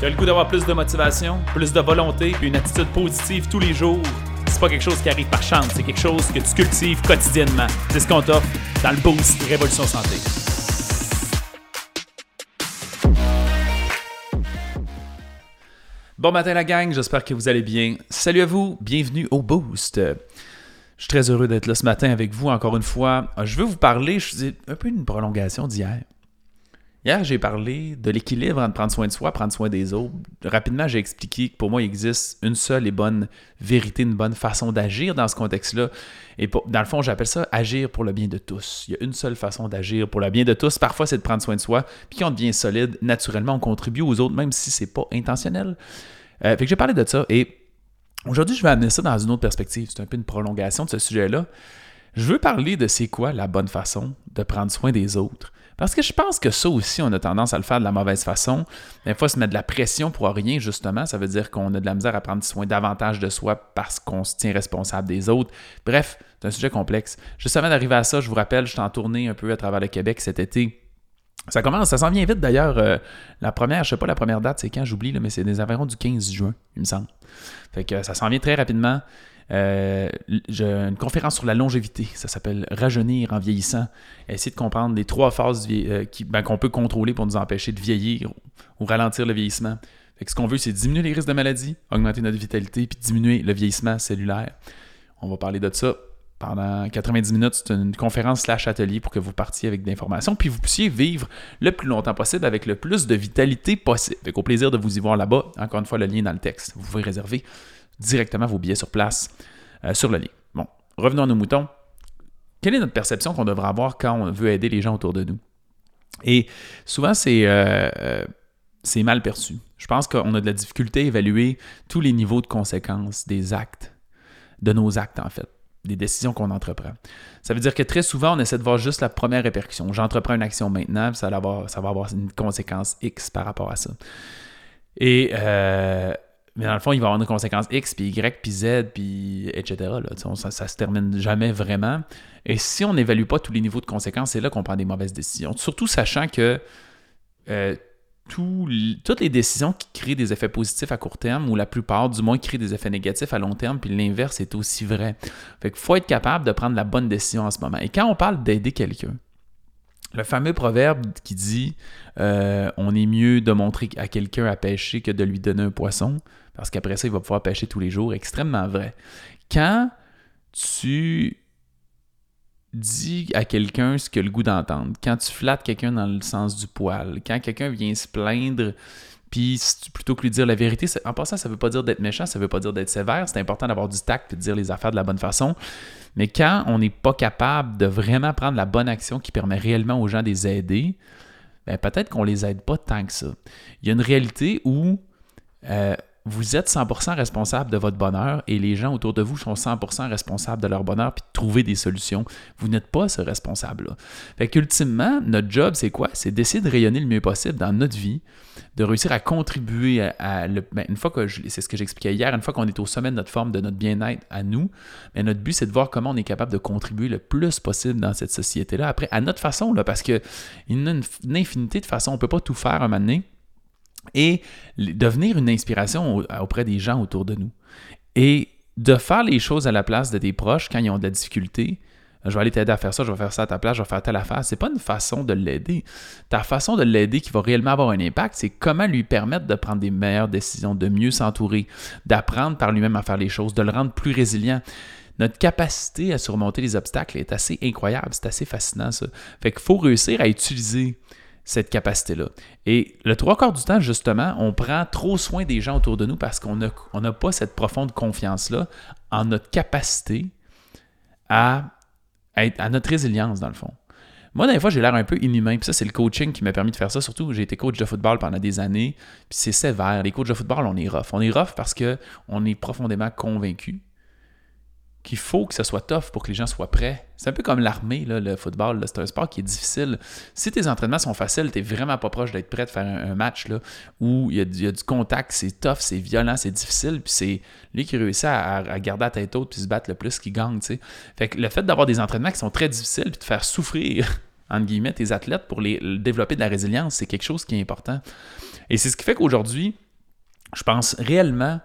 Tu as le goût d'avoir plus de motivation, plus de volonté, puis une attitude positive tous les jours? C'est pas quelque chose qui arrive par chance, c'est quelque chose que tu cultives quotidiennement. C'est ce qu'on t'offre dans le Boost Révolution Santé. Bon matin la gang, j'espère que vous allez bien. Salut à vous, bienvenue au Boost. Je suis très heureux d'être là ce matin avec vous encore une fois. Je veux vous parler, je faisais un peu une prolongation d'hier. Hier, j'ai parlé de l'équilibre entre prendre soin de soi, prendre soin des autres. Rapidement, j'ai expliqué que pour moi, il existe une seule et bonne vérité, une bonne façon d'agir dans ce contexte-là. Et dans le fond, j'appelle ça agir pour le bien de tous. Il y a une seule façon d'agir pour le bien de tous. Parfois, c'est de prendre soin de soi. Puis quand on devient solide, naturellement, on contribue aux autres, même si c'est pas intentionnel. Euh, fait que j'ai parlé de ça. Et aujourd'hui, je vais amener ça dans une autre perspective. C'est un peu une prolongation de ce sujet-là. Je veux parler de c'est quoi la bonne façon de prendre soin des autres. Parce que je pense que ça aussi, on a tendance à le faire de la mauvaise façon. Des fois, se mettre de la pression pour rien, justement, ça veut dire qu'on a de la misère à prendre soin davantage de soi parce qu'on se tient responsable des autres. Bref, c'est un sujet complexe. Juste avant d'arriver à ça, je vous rappelle, je suis en tournée un peu à travers le Québec cet été. Ça commence, ça s'en vient vite d'ailleurs. Euh, la première, je sais pas la première date, c'est quand j'oublie, mais c'est des environs du 15 juin, il me semble. Fait que ça s'en vient très rapidement. Euh, une conférence sur la longévité. Ça s'appelle Rajeunir en vieillissant. Essayer de comprendre les trois phases euh, ben, qu'on peut contrôler pour nous empêcher de vieillir ou, ralentir le vieillissement. ce qu'on veut, c'est diminuer les risques de maladie, augmenter notre vitalité, puis diminuer le vieillissement cellulaire. On va parler de ça pendant 90 minutes. C'est une conférence slash atelier pour que vous partiez avec des informations, puis vous puissiez vivre le plus longtemps possible avec le plus de vitalité possible. Avec au plaisir de vous y voir là-bas. Encore une fois, le lien dans le texte. Vous pouvez réserver directement vos billets sur place euh, sur le lien. Bon, revenons à nos moutons. Quelle est notre perception qu'on devrait avoir quand on veut aider les gens autour de nous? Et souvent, c'est euh, euh, mal perçu. Je pense qu'on a de la difficulté à évaluer tous les niveaux de conséquences des actes, de nos actes en fait, des décisions qu'on entreprend. Ça veut dire que très souvent, on essaie de voir juste la première répercussion. J'entreprends une action maintenant, ça va, avoir, ça va avoir une conséquence X par rapport à ça. Et mais dans le fond, il va avoir une conséquence X, puis Y, puis Z, puis etc. ça, ça se termine jamais vraiment. Et si on n'évalue pas tous les niveaux de conséquences, c'est là qu'on prend des mauvaises décisions. Surtout sachant que euh, toutes les décisions qui créent des effets positifs à court terme, ou la plupart du moins créent des effets négatifs à long terme, puis l'inverse est aussi vrai. Fait faut être capable de prendre la bonne décision en ce moment. Et quand on parle d'aider quelqu'un, le fameux proverbe qui dit euh, on est mieux de montrer à quelqu'un à pêcher que de lui donner un poisson, parce qu'après ça, il va pouvoir pêcher tous les jours. Extrêmement vrai. Quand tu dis à quelqu'un ce qu'il a le goût d'entendre, quand tu flattes quelqu'un dans le sens du poil, quand quelqu'un vient se plaindre, puis plutôt que lui dire la vérité, en passant, ça ne veut pas dire d'être méchant, ça ne veut pas dire d'être sévère, c'est important d'avoir du tact et de dire les affaires de la bonne façon. Mais quand on n'est pas capable de vraiment prendre la bonne action qui permet réellement aux gens de les aider, ben peut-être qu'on les aide pas tant que ça. Il y a une réalité où euh, vous êtes 100% responsable de votre bonheur et les gens autour de vous sont 100% responsables de leur bonheur puis de trouver des solutions. Vous n'êtes pas ce responsable-là. Fait qu'ultimement, notre job, c'est quoi? C'est d'essayer de rayonner le mieux possible dans notre vie, de réussir à contribuer à, le, ben, une fois que c'est ce que j'expliquais hier, une fois qu'on est au sommet de notre forme, de notre bien-être à nous, ben, notre but, c'est de voir comment on est capable de contribuer le plus possible dans cette société-là. Après, à notre façon, là, parce qu'il y a une, infinité de façons, on ne peut pas tout faire un moment donné et devenir une inspiration auprès des gens autour de nous. Et de faire les choses à la place de tes proches quand ils ont de la difficulté. Je vais aller t'aider à faire ça, je vais faire ça à ta place, je vais faire telle affaire. C'est pas une façon de l'aider. Ta façon de l'aider qui va réellement avoir un impact, c'est comment lui permettre de prendre des meilleures décisions, de mieux s'entourer, d'apprendre par lui-même à faire les choses, de le rendre plus résilient notre capacité à surmonter les obstacles est assez incroyable, c'est assez fascinant ça. Fait qu'il faut réussir à utiliser cette capacité-là. Et le trois quarts du temps, justement, on prend trop soin des gens autour de nous parce qu'on n'a pas cette profonde confiance-là en notre capacité à, être, à notre résilience, dans le fond. Moi, des fois, j'ai l'air un peu inhumain. Puis ça, c'est le coaching qui m'a permis de faire ça. Surtout, j'ai été coach de football pendant des années. Puis c'est sévère. Les coachs de football, on est rough. On est rough parce qu'on est profondément convaincu qu'il faut que ce soit tough pour que les gens soient prêts. C'est un peu comme l'armée, le football. C'est un sport qui est difficile. Si tes entraînements sont faciles, tu n'es vraiment pas proche d'être prêt de faire un, match là, où il y, a, du contact, c'est tough, c'est violent, c'est difficile, puis c'est lui qui réussit à, garder la tête haute puis se battre le plus qui gagne. Fait que le fait d'avoir des entraînements qui sont très difficiles puis de faire souffrir, entre guillemets, tes athlètes pour les, développer de la résilience, c'est quelque chose qui est important. Et c'est ce qui fait qu'aujourd'hui, je pense réellement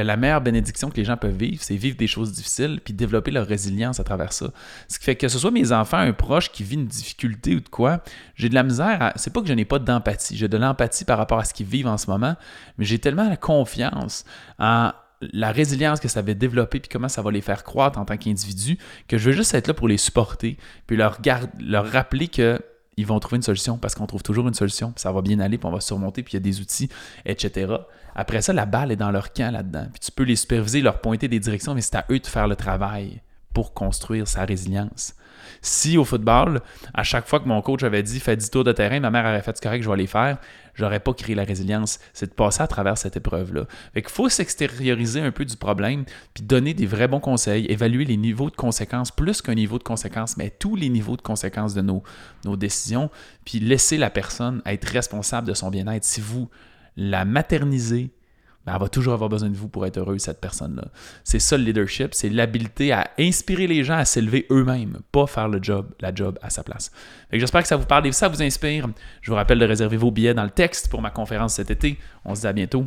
la meilleure bénédiction que les gens peuvent vivre, c'est vivre des choses difficiles puis développer leur résilience à travers ça. Ce qui fait que ce soit mes enfants, un proche qui vit une difficulté ou de quoi, j'ai de la misère. C'est pas que je n'ai pas d'empathie, j'ai de l'empathie par rapport à ce qu'ils vivent en ce moment, mais j'ai tellement la confiance en la résilience que ça va développer puis comment ça va les faire croître en tant qu'individus que je veux juste être là pour les supporter puis leur, leur rappeler que ils vont trouver une solution parce qu'on trouve toujours une solution, ça va bien aller, puis on va surmonter, puis il y a des outils, etc. Après ça, la balle est dans leur camp là-dedans. Puis tu peux les superviser, leur pointer des directions, mais c'est à eux de faire le travail pour construire sa résilience. Si au football, à chaque fois que mon coach avait dit fais 10 tours de terrain, ma mère avait fait correct, je vais les faire, j'aurais pas créé la résilience. C'est de passer à travers cette épreuve-là. Fait faut s'extérioriser un peu du problème, puis donner des vrais bons conseils, évaluer les niveaux de conséquences, plus qu'un niveau de conséquences, mais tous les niveaux de conséquences de nos, nos décisions, puis laisser la personne être responsable de son bien-être. Si vous la maternisez, ben, elle va toujours avoir besoin de vous pour être heureuse, cette personne-là. C'est ça le leadership, c'est l'habilité à inspirer les gens à s'élever eux-mêmes, pas faire le job, la job à sa place. J'espère que ça vous parle et que ça vous inspire. Je vous rappelle de réserver vos billets dans le texte pour ma conférence cet été. On se dit à bientôt.